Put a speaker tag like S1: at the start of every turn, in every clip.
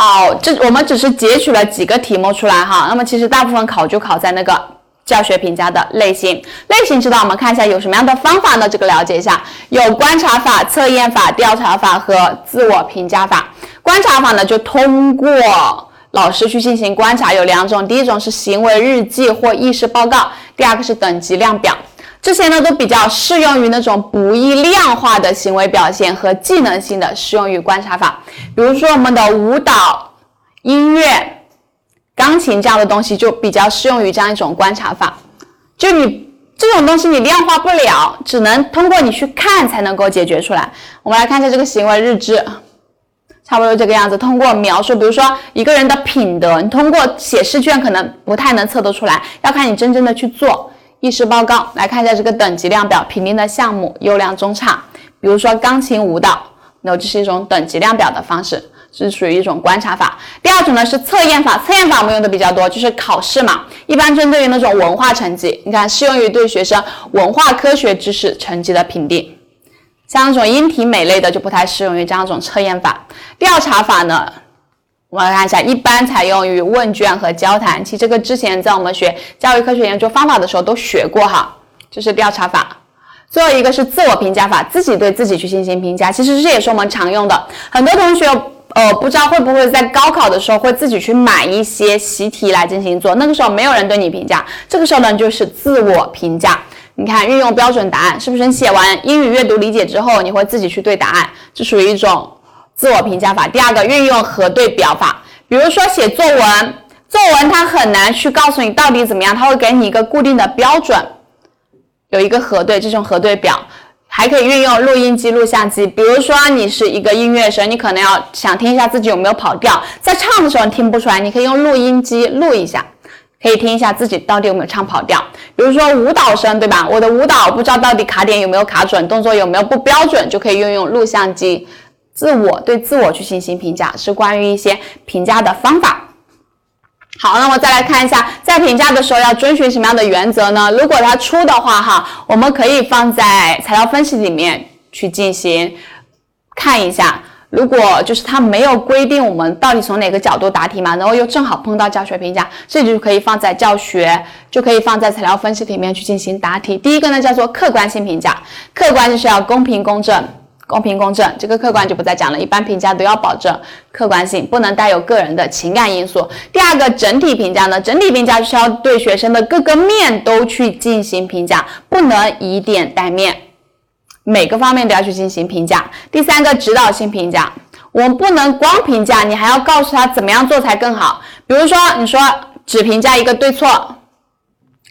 S1: 哦，这我们只是截取了几个题目出来哈，那么其实大部分考就考在那个教学评价的类型。类型知道，我们看一下有什么样的方法呢？这个了解一下，有观察法、测验法、调查法和自我评价法。观察法呢，就通过老师去进行观察，有两种，第一种是行为日记或意识报告，第二个是等级量表。这些呢都比较适用于那种不易量化的行为表现和技能性的，适用于观察法。比如说我们的舞蹈、音乐、钢琴这样的东西，就比较适用于这样一种观察法。就你这种东西你量化不了，只能通过你去看才能够解决出来。我们来看一下这个行为日志，差不多这个样子。通过描述，比如说一个人的品德，你通过写试卷可能不太能测得出来，要看你真正的去做。意识报告来看一下这个等级量表，评定的项目优良中差。比如说钢琴舞蹈，那这是一种等级量表的方式，是属于一种观察法。第二种呢是测验法，测验法我们用的比较多，就是考试嘛，一般针对于那种文化成绩，你看适用于对学生文化科学知识成绩的评定。像那种音体美类的就不太适用于这样一种测验法。调查法呢？我们来看一下，一般采用于问卷和交谈。其实这个之前在我们学教育科学研究方法的时候都学过哈，这是调查法。最后一个是自我评价法，自己对自己去进行评价。其实这也是我们常用的。很多同学呃不知道会不会在高考的时候会自己去买一些习题来进行做，那个时候没有人对你评价，这个时候呢就是自我评价。你看运用标准答案，是不是你写完英语阅读理解之后，你会自己去对答案，这属于一种。自我评价法，第二个运用核对表法，比如说写作文，作文它很难去告诉你到底怎么样，它会给你一个固定的标准，有一个核对这种核对表，还可以运用录音机、录像机，比如说你是一个音乐生，你可能要想听一下自己有没有跑调，在唱的时候你听不出来，你可以用录音机录一下，可以听一下自己到底有没有唱跑调。比如说舞蹈生，对吧？我的舞蹈不知道到底卡点有没有卡准，动作有没有不标准，就可以运用录像机。自我对自我去进行评价，是关于一些评价的方法。好，那么再来看一下，在评价的时候要遵循什么样的原则呢？如果它出的话，哈，我们可以放在材料分析里面去进行看一下。如果就是它没有规定我们到底从哪个角度答题嘛，然后又正好碰到教学评价，这就可以放在教学，就可以放在材料分析里面去进行答题。第一个呢叫做客观性评价，客观就是要公平公正。公平公正，这个客观就不再讲了。一般评价都要保证客观性，不能带有个人的情感因素。第二个整体评价呢，整体评价就是要对学生的各个面都去进行评价，不能以点带面，每个方面都要去进行评价。第三个指导性评价，我们不能光评价，你还要告诉他怎么样做才更好。比如说，你说只评价一个对错。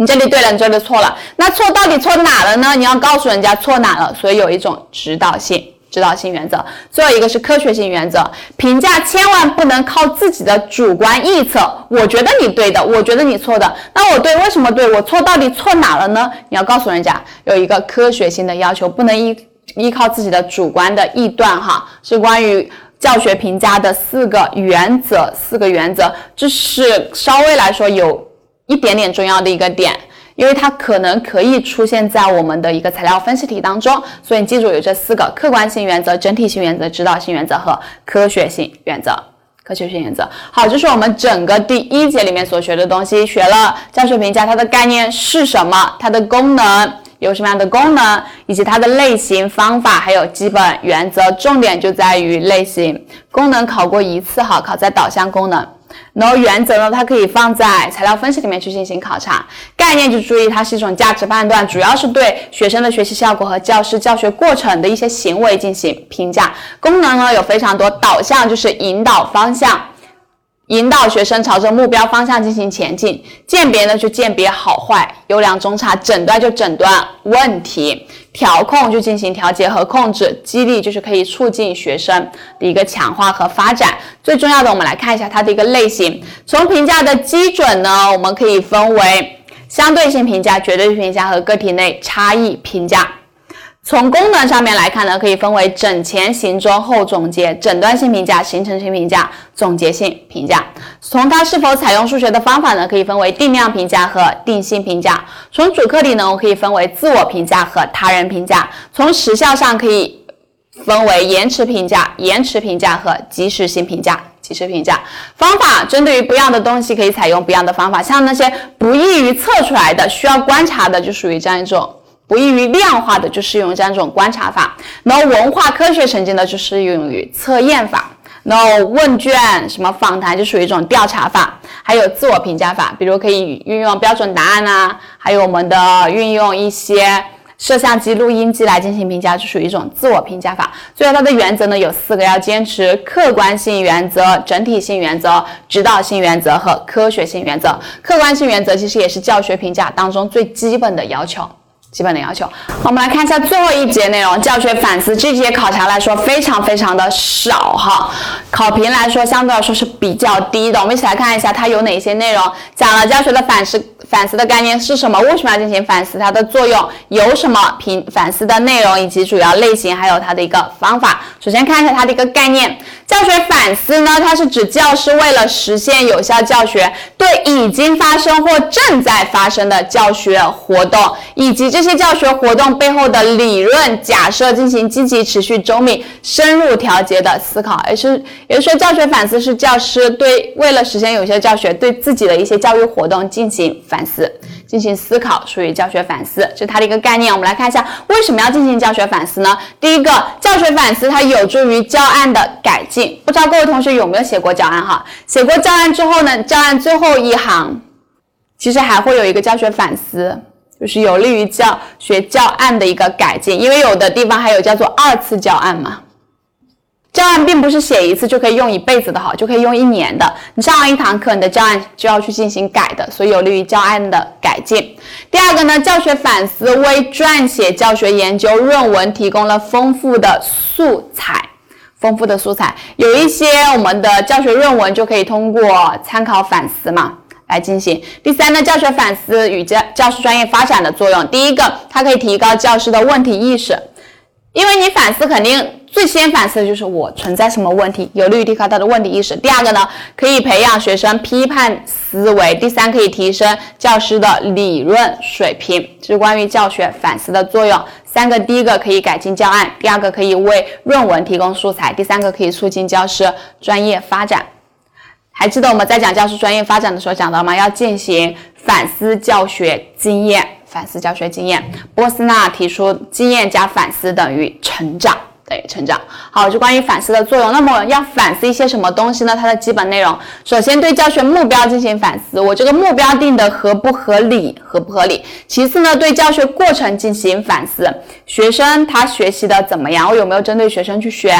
S1: 你这里对了，你这里错了，那错到底错哪了呢？你要告诉人家错哪了，所以有一种指导性、指导性原则。最后一个是科学性原则，评价千万不能靠自己的主观臆测。我觉得你对的，我觉得你错的，那我对为什么对？我错到底错哪了呢？你要告诉人家有一个科学性的要求，不能依依靠自己的主观的臆断。哈，是关于教学评价的四个原则，四个原则，这是稍微来说有。一点点重要的一个点，因为它可能可以出现在我们的一个材料分析题当中，所以你记住有这四个：客观性原则、整体性原则、指导性原则和科学性原则。科学性原则。好，这是我们整个第一节里面所学的东西，学了教学评价它的概念是什么，它的功能有什么样的功能，以及它的类型、方法，还有基本原则。重点就在于类型功能，考过一次，哈，考在导向功能。然后原则呢，它可以放在材料分析里面去进行考察。概念就注意，它是一种价值判断，主要是对学生的学习效果和教师教学过程的一些行为进行评价。功能呢有非常多，导向就是引导方向。引导学生朝着目标方向进行前进，鉴别呢就鉴别好坏、优良中差，诊断就诊断问题，调控就进行调节和控制，激励就是可以促进学生的一个强化和发展。最重要的，我们来看一下它的一个类型。从评价的基准呢，我们可以分为相对性评价、绝对性评价和个体内差异评价。从功能上面来看呢，可以分为诊前、行中、后总结、诊断性评价、形成性评价、总结性评价。从它是否采用数学的方法呢，可以分为定量评价和定性评价。从主客体呢，我可以分为自我评价和他人评价。从时效上可以分为延迟评价、延迟评价和及时性评价。及时评价。方法针对于不一样的东西，可以采用不一样的方法。像那些不易于测出来的、需要观察的，就属于这样一种。不易于量化的，就适用于这样一种观察法；然后文化科学成绩呢，就适用于测验法；然后问卷、什么访谈，就属于一种调查法；还有自我评价法，比如可以运用标准答案呐，还有我们的运用一些摄像机、录音机来进行评价，就属于一种自我评价法。最后它的原则呢有四个，要坚持客观性原则、整体性原则、指导性原则和科学性原则。客观性原则其实也是教学评价当中最基本的要求。基本的要求，我们来看一下最后一节内容，教学反思这节考察来说非常非常的少哈，考评来说相对来说是比较低的。我们一起来看一下它有哪些内容，讲了教学的反思反思的概念是什么，为什么要进行反思，它的作用有什么，评反思的内容以及主要类型，还有它的一个方法。首先看一下它的一个概念，教学反思呢，它是指教师为了实现有效教学，对已经发生或正在发生的教学活动以及这。些教学活动背后的理论假设进行积极、持续、周密、深入调节的思考，也是，也就是说，教学反思是教师对为了实现有效教学，对自己的一些教育活动进行反思、进行思考，属于教学反思，这是它的一个概念。我们来看一下为什么要进行教学反思呢？第一个，教学反思它有助于教案的改进。不知道各位同学有没有写过教案哈？写过教案之后呢，教案最后一行其实还会有一个教学反思。就是有利于教学教案的一个改进，因为有的地方还有叫做二次教案嘛。教案并不是写一次就可以用一辈子的哈，就可以用一年的。你上完一堂课，你的教案就要去进行改的，所以有利于教案的改进。第二个呢，教学反思为撰写教学研究论文提供了丰富的素材，丰富的素材。有一些我们的教学论文就可以通过参考反思嘛。来进行。第三呢，教学反思与教教师专业发展的作用。第一个，它可以提高教师的问题意识，因为你反思肯定最先反思的就是我存在什么问题，有利于提高他的问题意识。第二个呢，可以培养学生批判思维。第三，可以提升教师的理论水平。这是关于教学反思的作用。三个，第一个可以改进教案，第二个可以为论文提供素材，第三个可以促进教师专业发展。还记得我们在讲教师专业发展的时候讲到吗？要进行反思教学经验，反思教学经验。波斯纳提出，经验加反思等于成长，等于成长。好，就关于反思的作用。那么要反思一些什么东西呢？它的基本内容，首先对教学目标进行反思，我这个目标定的合不合理，合不合理？其次呢，对教学过程进行反思，学生他学习的怎么样？我有没有针对学生去学？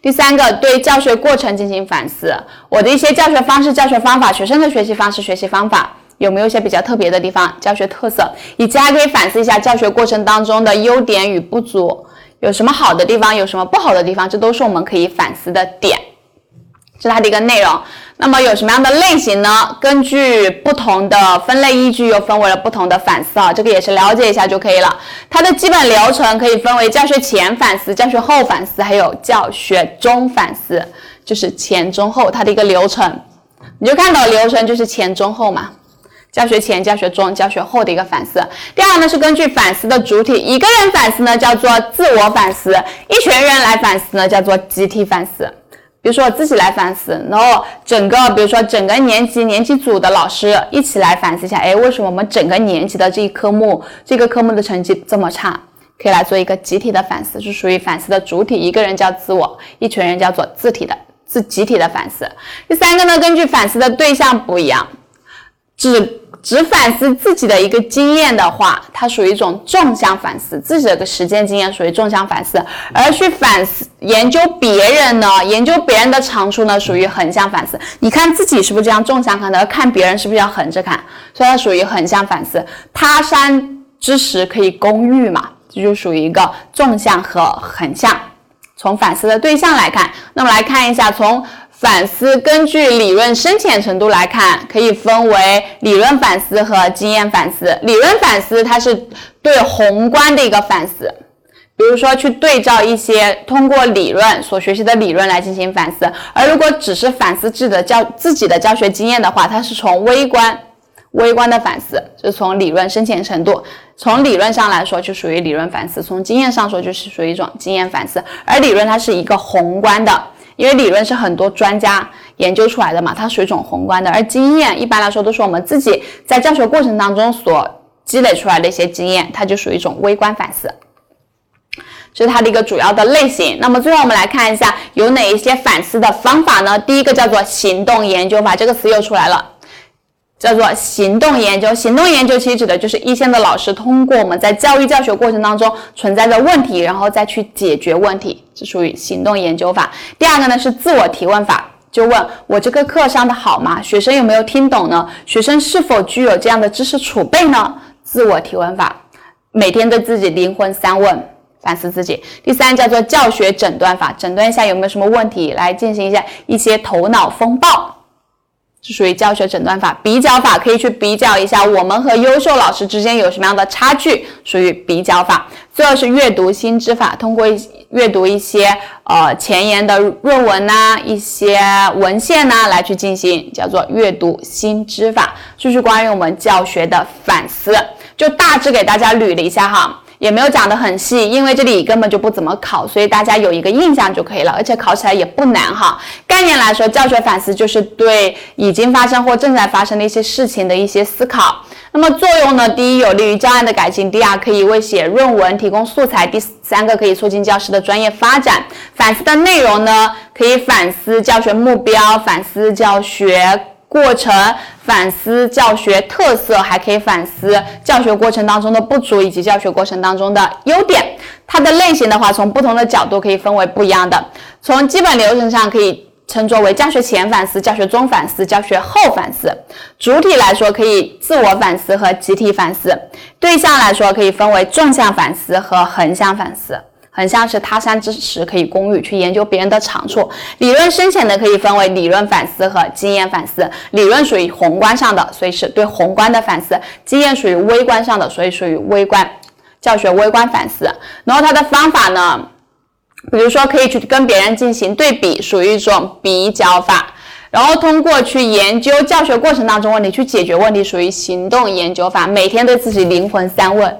S1: 第三个，对教学过程进行反思，我的一些教学方式、教学方法，学生的学习方式、学习方法有没有一些比较特别的地方？教学特色，以及还可以反思一下教学过程当中的优点与不足，有什么好的地方，有什么不好的地方，这都是我们可以反思的点。是它的一个内容。那么有什么样的类型呢？根据不同的分类依据，又分为了不同的反思啊，这个也是了解一下就可以了。它的基本流程可以分为教学前反思、教学后反思，还有教学中反思，就是前中后它的一个流程。你就看到流程就是前中后嘛，教学前、教学中、教学后的一个反思。第二呢是根据反思的主体，一个人反思呢叫做自我反思，一群人来反思呢叫做集体反思。比如说我自己来反思，然后整个，比如说整个年级年级组的老师一起来反思一下，哎，为什么我们整个年级的这一科目这个科目的成绩这么差？可以来做一个集体的反思，是属于反思的主体，一个人叫自我，一群人叫做自体的自集体的反思。第三个呢，根据反思的对象不一样，只。只反思自己的一个经验的话，它属于一种纵向反思，自己的个实践经验属于纵向反思；而去反思研究别人呢，研究别人的长处呢，属于横向反思。你看自己是不是这样纵向看的？看别人是不是要横着看？所以它属于横向反思。他山之石可以攻玉嘛？这就属于一个纵向和横向。从反思的对象来看，那么来看一下从。反思根据理论深浅程度来看，可以分为理论反思和经验反思。理论反思它是对宏观的一个反思，比如说去对照一些通过理论所学习的理论来进行反思。而如果只是反思自己的教自己的教学经验的话，它是从微观微观的反思，就从理论深浅程度。从理论上来说就属于理论反思，从经验上说就是属于一种经验反思。而理论它是一个宏观的。因为理论是很多专家研究出来的嘛，它属于一种宏观的，而经验一般来说都是我们自己在教学过程当中所积累出来的一些经验，它就属于一种微观反思。这是它的一个主要的类型。那么最后我们来看一下有哪一些反思的方法呢？第一个叫做行动研究法，这个词又出来了，叫做行动研究。行动研究其实指的就是一线的老师通过我们在教育教学过程当中存在的问题，然后再去解决问题，这属于行动研究法。第二个呢是自我提问法，就问我这个课上的好吗？学生有没有听懂呢？学生是否具有这样的知识储备呢？自我提问法，每天对自己灵魂三问。反思自己。第三叫做教学诊断法，诊断一下有没有什么问题，来进行一下一些头脑风暴，是属于教学诊断法。比较法可以去比较一下我们和优秀老师之间有什么样的差距，属于比较法。最后是阅读新知法，通过一阅读一些呃前沿的论文呐，一些文献呐，来去进行叫做阅读新知法。就是关于我们教学的反思，就大致给大家捋了一下哈。也没有讲得很细，因为这里根本就不怎么考，所以大家有一个印象就可以了，而且考起来也不难哈。概念来说，教学反思就是对已经发生或正在发生的一些事情的一些思考。那么作用呢？第一，有利于教案的改进；第二，可以为写论文提供素材；第三个，可以促进教师的专业发展。反思的内容呢，可以反思教学目标，反思教学。过程反思教学特色，还可以反思教学过程当中的不足以及教学过程当中的优点。它的类型的话，从不同的角度可以分为不一样的。从基本流程上可以称作为教学前反思、教学中反思、教学后反思。主体来说可以自我反思和集体反思。对象来说可以分为纵向反思和横向反思。很像是他山之石可以攻玉，去研究别人的长处。理论深浅的可以分为理论反思和经验反思。理论属于宏观上的，所以是对宏观的反思；经验属于微观上的，所以属于微观教学微观反思。然后它的方法呢，比如说可以去跟别人进行对比，属于一种比较法。然后通过去研究教学过程当中问题，去解决问题，属于行动研究法。每天对自己灵魂三问。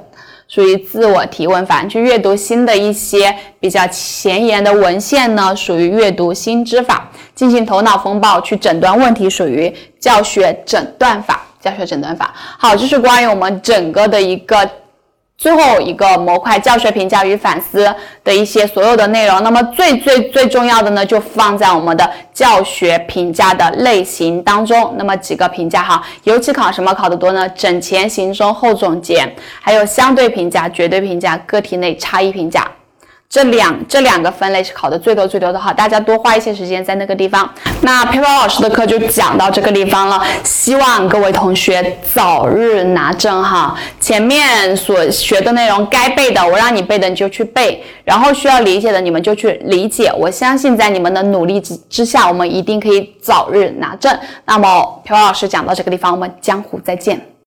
S1: 属于自我提问法，去阅读新的一些比较前沿的文献呢，属于阅读新知法，进行头脑风暴去诊断问题，属于教学诊断法。教学诊断法，好，这是关于我们整个的一个。最后一个模块教学评价与反思的一些所有的内容，那么最最最重要的呢，就放在我们的教学评价的类型当中。那么几个评价哈，尤其考什么考得多呢？整前、行中、后总结，还有相对评价、绝对评价、个体内差异评价。这两这两个分类是考的最多最多的哈，大家多花一些时间在那个地方。那佩宝老师的课就讲到这个地方了，希望各位同学早日拿证哈。前面所学的内容该背的，我让你背的你就去背，然后需要理解的你们就去理解。我相信在你们的努力之之下，我们一定可以早日拿证。那么佩宝老师讲到这个地方，我们江湖再见。